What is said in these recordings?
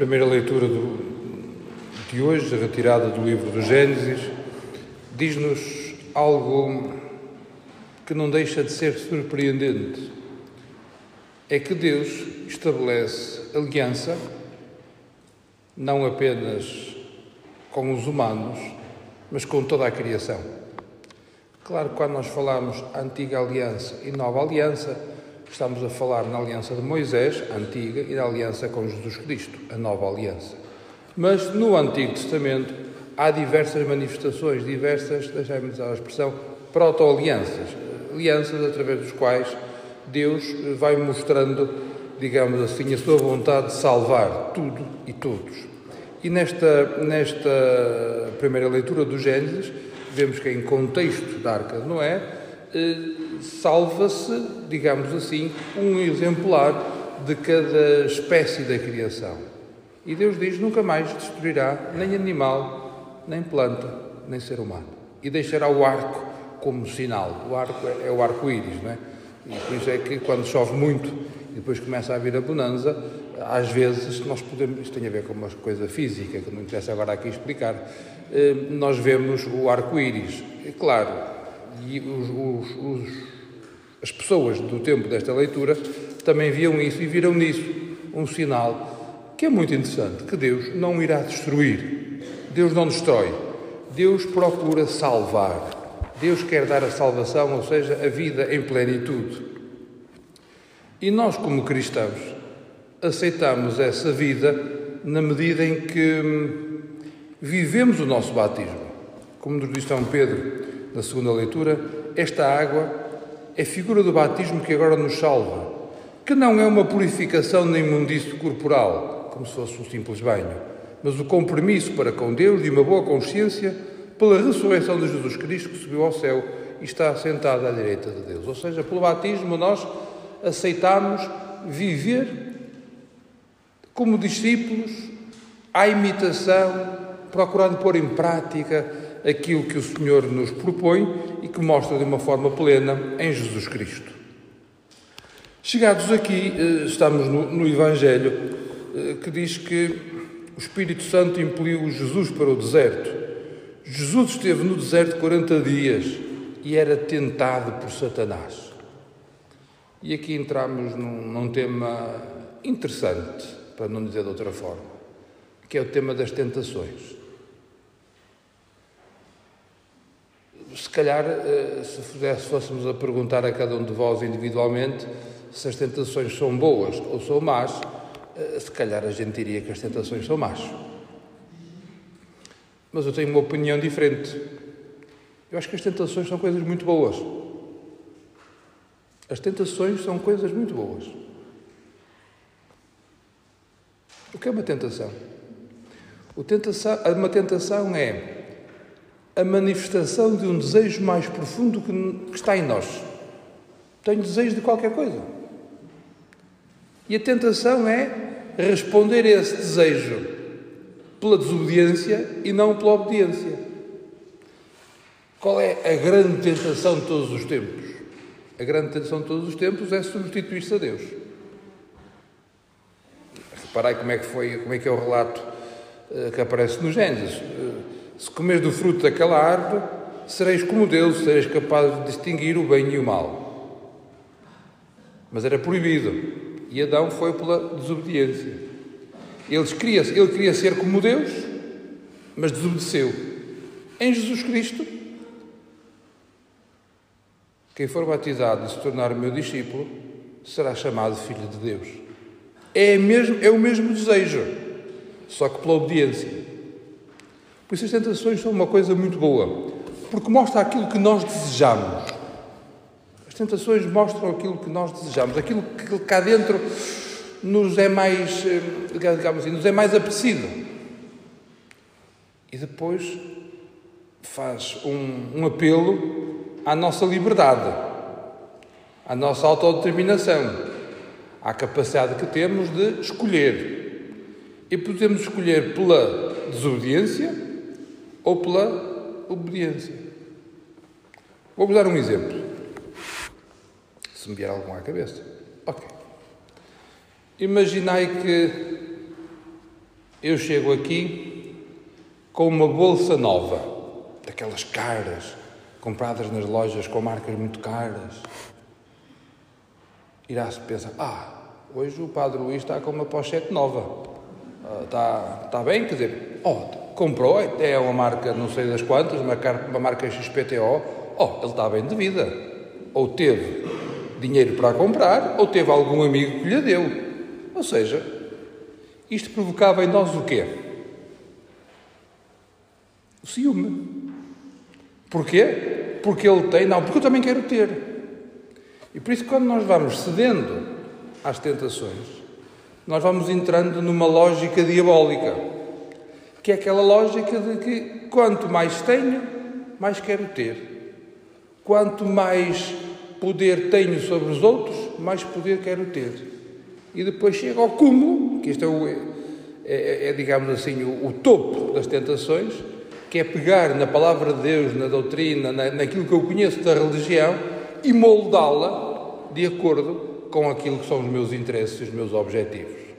primeira leitura do, de hoje, retirada do livro do Gênesis, diz-nos algo que não deixa de ser surpreendente. É que Deus estabelece aliança não apenas com os humanos, mas com toda a criação. Claro que quando nós falamos antiga aliança e nova aliança, estamos a falar na aliança de Moisés, antiga, e na aliança com Jesus Cristo, a nova aliança. Mas no Antigo Testamento há diversas manifestações, diversas, deixai-me usar a expressão, proto-alianças, alianças através dos quais Deus vai mostrando, digamos assim, a sua vontade de salvar tudo e todos. E nesta, nesta primeira leitura do Gênesis, vemos que em contexto da Arca de Noé, eh, salva-se, digamos assim, um exemplar de cada espécie da criação. E Deus diz: nunca mais destruirá nem animal, nem planta, nem ser humano. E deixará o arco como sinal. O arco é, é o arco-íris, não é? E por isso é que quando chove muito e depois começa a vir a bonança, às vezes nós podemos, isto tem a ver com uma coisa física que não interessa agora aqui explicar, eh, nós vemos o arco-íris. E claro, e os, os, os, as pessoas do tempo desta leitura também viam isso e viram nisso um sinal que é muito interessante, que Deus não irá destruir. Deus não destrói. Deus procura salvar. Deus quer dar a salvação, ou seja, a vida em plenitude. E nós, como cristãos, aceitamos essa vida na medida em que hum, vivemos o nosso batismo. Como nos diz São Pedro na segunda leitura, esta água é figura do batismo que agora nos salva, que não é uma purificação nem imundício corporal, como se fosse um simples banho, mas o compromisso para com Deus de uma boa consciência pela ressurreição de Jesus Cristo que subiu ao céu e está sentado à direita de Deus. Ou seja, pelo batismo nós aceitamos viver como discípulos à imitação, procurando pôr em prática aquilo que o Senhor nos propõe e que mostra de uma forma plena em Jesus Cristo. Chegados aqui, eh, estamos no, Evangelho eh, que diz que o Espírito Santo impeliu Jesus para o deserto. Jesus esteve no deserto 40 dias e era tentado por Satanás. E aqui entramos num, num tema interessante, para não dizer de outra forma, que é o tema das tentações. Se calhar, eh, se fôssemos a perguntar a cada um de vós individualmente se as tentações são boas ou são más, eh, se calhar a gente diria que as tentações são más. Mas eu tenho uma opinião diferente. Eu acho que as tentações são coisas muito boas. As tentações são coisas muito boas. O que é uma tentação? tentação uma tentação é a manifestação de um desejo mais profundo que, que está em nós. Tenho desejo de qualquer coisa. E a tentação é responder a esse desejo pela desobediência e não pela obediência. Qual é a grande tentação de todos os tempos? A grande tentação de todos os tempos é substituir-se a Deus. Reparai como é que foi, como é que é o relato uh, que aparece no Gênesis. Se comeres do fruto daquela árvore, sereis como Deus, sereis capaz de distinguir o bem e o mal. Mas era proibido. E Adão foi pela desobediência. Ele queria, ele queria ser como Deus, mas desobedeceu. Em Jesus Cristo, quem for batizado e se tornar meu discípulo será chamado filho de Deus. É, mesmo, é o mesmo desejo, só que pela obediência. Por isso as tentações são uma coisa muito boa, porque mostra aquilo que nós desejamos. As tentações mostram aquilo que nós desejamos, aquilo que cá dentro nos é mais, eh, digamos assim, nos é mais apetecido. E depois faz um, um apelo à nossa liberdade, à nossa autodeterminação, à capacidade que temos de escolher. E podemos escolher pela desobediência ou pela obediência. Vou-vos dar um exemplo. Se me vier algum à cabeça. Ok. Imaginai que Eu chego aqui com uma bolsa nova, daquelas caras, compradas nas lojas com marcas muito caras. Irá-se pensar: ah, hoje o Padre Luís está com uma pochete nova. Está, está bem? Quer dizer, oh, comprou, é uma marca não sei das quantas, uma, uma marca XPTO. Oh, ele está bem de vida. Ou teve dinheiro para comprar, ou teve algum amigo que lhe deu. Ou seja, isto provocava em nós o quê? O ciúme. Porquê? Porque ele tem, não, porque eu também quero ter. E por isso, quando nós vamos cedendo às tentações, nós vamos entrando numa lógica diabólica, que é aquela lógica de que quanto mais tenho, mais quero ter. Quanto mais poder tenho sobre os outros, mais poder quero ter. E depois chega ao cúmulo, que este é, o, é, é, é digamos assim, o, o, topo das tentações, que é pegar na palavra de Deus, na doutrina, na, naquilo que eu conheço da religião e moldá-la de acordo com aquilo que são os meus interesses os meus objetivos.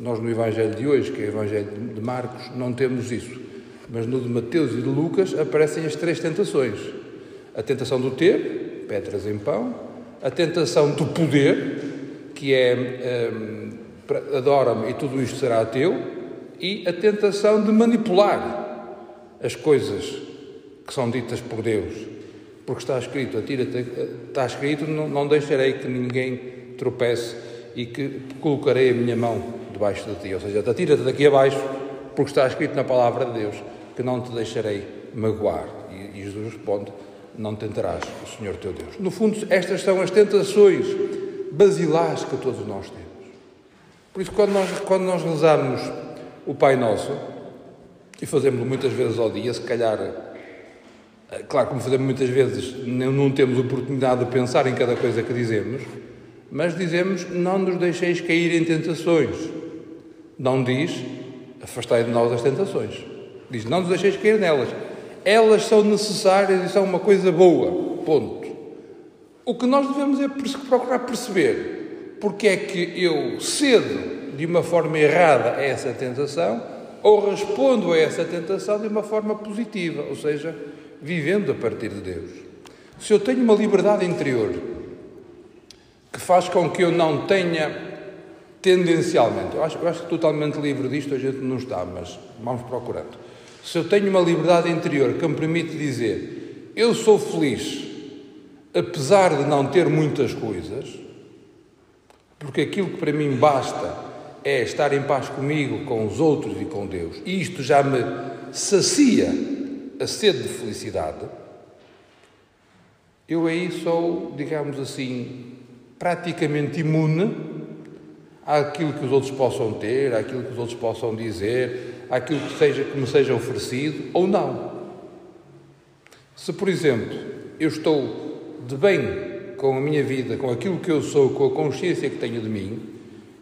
Nós no Evangelho de hoje, que é o Evangelho de Marcos, não temos isso. Mas no de Mateus e de Lucas aparecem as três tentações: a tentação do ter, pedras em pão, a tentação do poder, que é um, adora-me e tudo isto será teu, e a tentação de manipular as coisas que são ditas por Deus. Porque está escrito, está escrito, não, não deixarei que ninguém tropece e que colocarei a minha mão debaixo de ti. Ou seja, atira-te daqui abaixo, porque está escrito na palavra de Deus que não te deixarei magoar. E, Jesus responde: não tentarás o Senhor teu Deus. No fundo, estas são as tentações basilares que todos nós temos. Por isso, quando nós, quando nós rezamos o Pai Nosso, e fazemos muitas vezes ao dia, se calhar, eh, claro, como fazemos muitas vezes, não temos oportunidade de pensar em cada coisa que dizemos, mas dizemos: Não nos deixeis cair em tentações. Não diz: Afastai de nós as tentações. Diz: Não nos deixeis cair nelas elas são necessárias e são uma coisa boa. Ponto. O que nós devemos é procurar perceber porque é que eu cedo de uma forma errada a essa tentação ou respondo a essa tentação de uma forma positiva, ou seja, vivendo a partir de Deus. Se eu tenho uma liberdade interior que faz com que eu não tenha tendencialmente, eu acho, eu acho que totalmente livre disto a gente não está, mas vamos procurando. Se eu tenho uma liberdade interior que me permite dizer eu sou feliz, apesar de não ter muitas coisas, porque aquilo que para mim basta é estar em paz comigo, com os outros e com Deus, e isto já me sacia a sede de felicidade, eu aí sou, digamos assim, praticamente imune àquilo que os outros possam ter, àquilo que os outros possam dizer, àquilo que, seja, que me seja oferecido ou não. Se, por exemplo, eu estou de bem com a minha vida, com aquilo que eu sou, com a consciência que tenho de mim,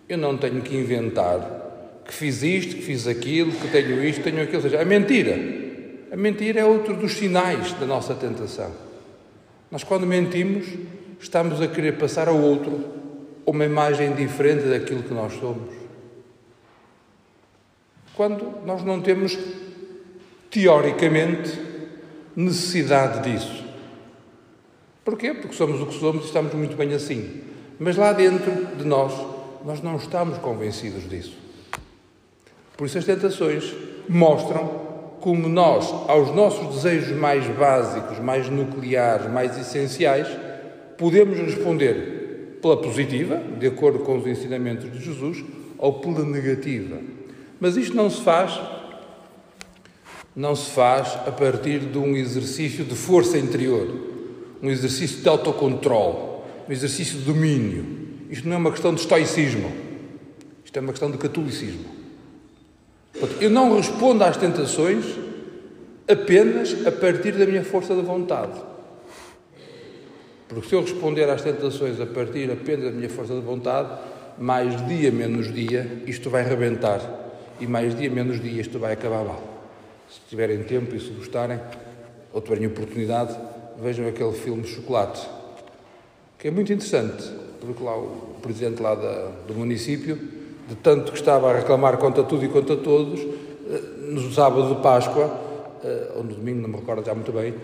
eu não tenho que inventar que fiz isto, que fiz aquilo, que tenho isto, tenho aquilo. Ou seja, a mentira. A mentira é outro dos sinais da nossa tentação. Nós, quando mentimos, estamos a querer passar ao outro uma imagem diferente daquilo que nós somos quando nós não temos, teoricamente, necessidade disso. Porquê? Porque somos o que somos e estamos muito bem assim. Mas lá dentro de nós, nós não estamos convencidos disso. Por isso, as tentações mostram como nós, aos nossos desejos mais básicos, mais nucleares, mais essenciais, podemos responder pela positiva, de acordo com os ensinamentos de Jesus, ou pela negativa, mas isto não se faz não se faz a partir de um exercício de força interior, um exercício de autocontrole, um exercício de domínio. Isto não é uma questão de estoicismo, isto é uma questão de catolicismo. Eu não respondo às tentações apenas a partir da minha força de vontade. Porque se eu responder às tentações a partir apenas da minha força de vontade, mais dia menos dia, isto vai rebentar e mais dia menos dia isto vai acabar mal. Se tiverem tempo e se gostarem, ou tiverem oportunidade, vejam aquele filme Chocolate, que é muito interessante, porque lá o presidente lá da, do município de tanto que estava a reclamar contra tudo e contra todos, eh, no sábado de Páscoa, eh, ou no domingo, não me recordo já muito bem,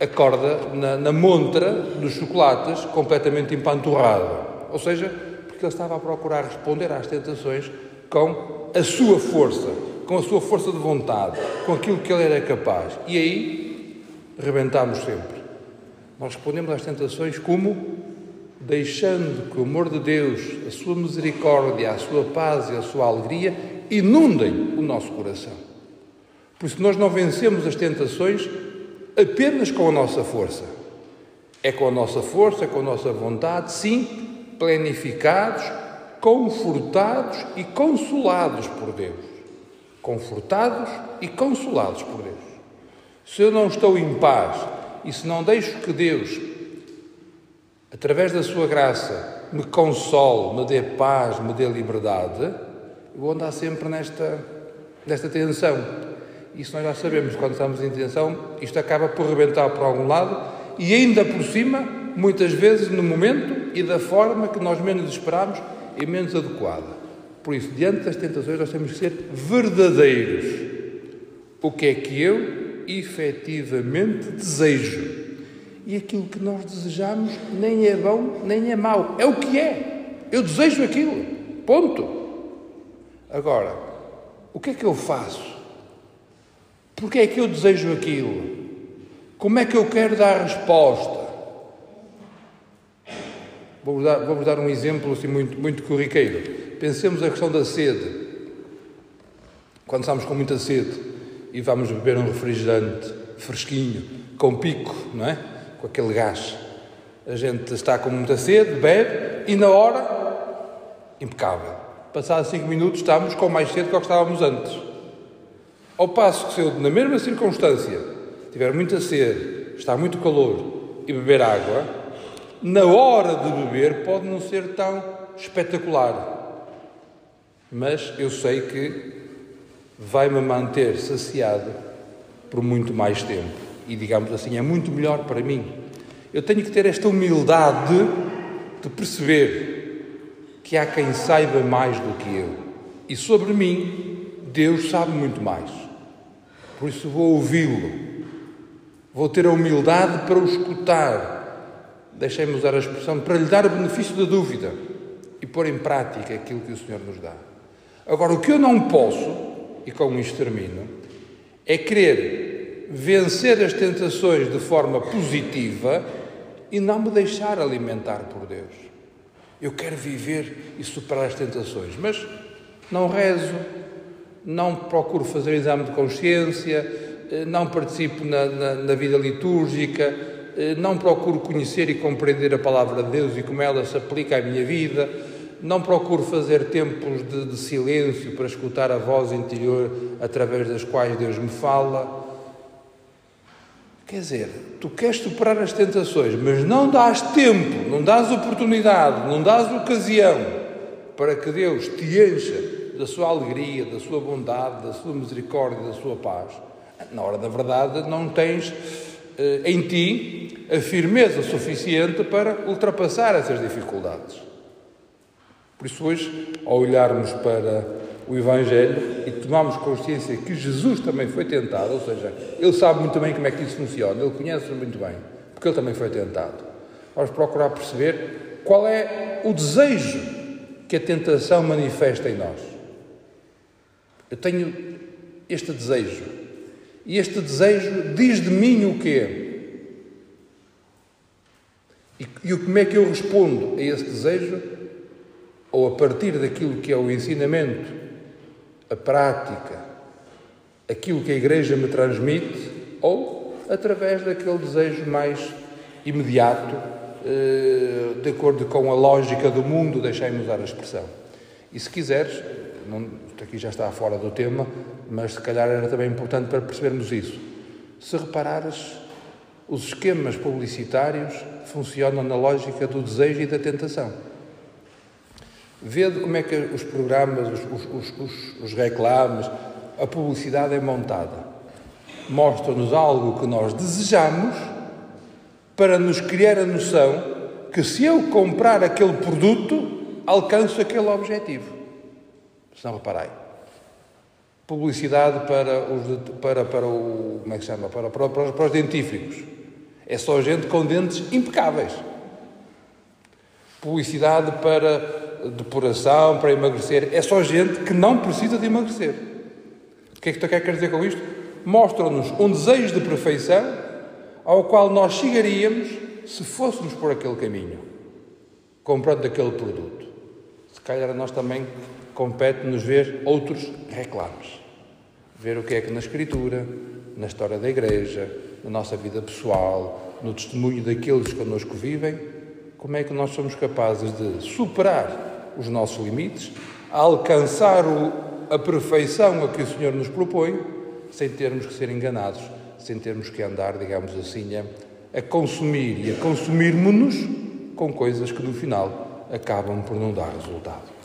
acorda na, na montra dos chocolates completamente empanturrado. Ou seja, porque ele estava a procurar responder às tentações com a sua força, com a sua força de vontade, com aquilo que ele era capaz. E aí rebentamos sempre. Nós respondemos às tentações como deixando que o amor de Deus, a sua misericórdia, a sua paz e a sua alegria inundem o nosso coração. Por isso, nós não vencemos as tentações apenas com a nossa força. É com a nossa força, com a nossa vontade, sim, planificados, confortados e consolados por Deus. Confortados e consolados por Deus. Se eu não estou em paz e se não deixo que Deus através da sua graça, me console, me dê paz, me dê liberdade, eu vou andar sempre nesta, nesta tensão. Isso nós já sabemos, quando estamos em tensão, isto acaba por rebentar por algum lado e ainda por cima, muitas vezes no momento e da forma que nós menos esperamos e menos adequada. Por isso, diante das tentações, nós temos que ser verdadeiros. O que é que eu efetivamente desejo? e aquilo que nós desejamos nem é bom nem é mau. É o que é. Eu desejo aquilo. Ponto. Agora, o que é que eu faço? Porque é que eu desejo aquilo? Como é que eu quero dar resposta? Vou-vos dar, vou dar, um exemplo assim, muito, muito corriqueiro. Pensemos a questão da sede. Quando estamos com muita sede e vamos beber um refrigerante fresquinho, com pico, não é? com aquele gás. A gente está com muita sede, bebe e na hora, impecável. Passados cinco minutos estamos com mais sede do que estávamos antes. Ao passo que se eu, na mesma circunstância, tiver muita sede, está muito calor e beber água, na hora de beber pode não ser tão espetacular. Mas eu sei que vai-me manter saciado por muito mais tempo e, digamos assim, é muito melhor para mim. Eu tenho que ter esta humildade de perceber que há quem saiba mais do que eu. E sobre mim, Deus sabe muito mais. Por isso vou ouvi-lo. Vou ter a humildade para o escutar. Deixem-me usar a expressão para lhe dar o benefício da dúvida e pôr em prática aquilo que o Senhor nos dá. Agora, o que eu não posso, e com isto termino, é querer vencer as tentações de forma positiva e não me deixar alimentar por Deus. Eu quero viver e superar as tentações, mas não rezo, não procuro fazer exame de consciência, eh, não participo na, na, na vida litúrgica, eh, não procuro conhecer e compreender a palavra de Deus e como ela se aplica à minha vida, não procuro fazer tempos de, de silêncio para escutar a voz interior através das quais Deus me fala. Quer dizer, tu queres superar as tentações, mas não dás tempo, não dás oportunidade, não dás ocasião para que Deus te encha da sua alegria, da sua bondade, da sua misericórdia, da sua paz. Na hora da verdade, não tens eh, em ti a firmeza suficiente para ultrapassar essas dificuldades. Por isso, hoje, ao olharmos para o Evangelho e tomamos consciência que Jesus também foi tentado, ou seja, ele sabe muito bem como é que isso funciona, ele conhece muito bem, porque ele também foi tentado. Vamos procurar perceber qual é o desejo que a tentação manifesta em nós. Eu tenho este desejo. E este desejo diz de mim o quê? E, como é que eu respondo a esse desejo? Ou a partir daquilo que é o ensinamento a prática, aquilo que a Igreja me transmite, ou através daquele desejo mais imediato, eh, de acordo com a lógica do mundo, deixei-me usar a expressão. E se quiseres, não, aqui já está fora do tema, mas se calhar era também importante para percebermos isso. Se reparares, os esquemas publicitários funcionam na lógica do desejo e da tentação. Vede como é que os programas, os, os, os, os reclames, a publicidade é montada. Mostra-nos algo que nós desejamos para nos criar a noção que se eu comprar aquele produto, alcanço aquele objetivo. Se não reparei. Publicidade para, os, para, para o. Como é que se chama? Para, para, para, para os dentífricos. É só gente com dentes impecáveis. Publicidade para depuração, para emagrecer. É só gente que não precisa de emagrecer. O que é que tu quer dizer com isto? Mostra-nos um desejo de perfeição ao qual nós chegaríamos se fôssemos por aquele caminho, comprando aquele produto. Se calhar nós também compete-nos ver outros reclames. Ver o que é que na Escritura, na história da Igreja, na nossa vida pessoal, no testemunho daqueles que connosco vivem, como é que nós somos capazes de superar os nossos limites, alcançar o, a perfeição a que o Senhor nos propõe, sem termos que ser enganados, sem termos que andar, digamos assim, a, a consumir e a consumirmos-nos com coisas que no final acabam por não dar resultado.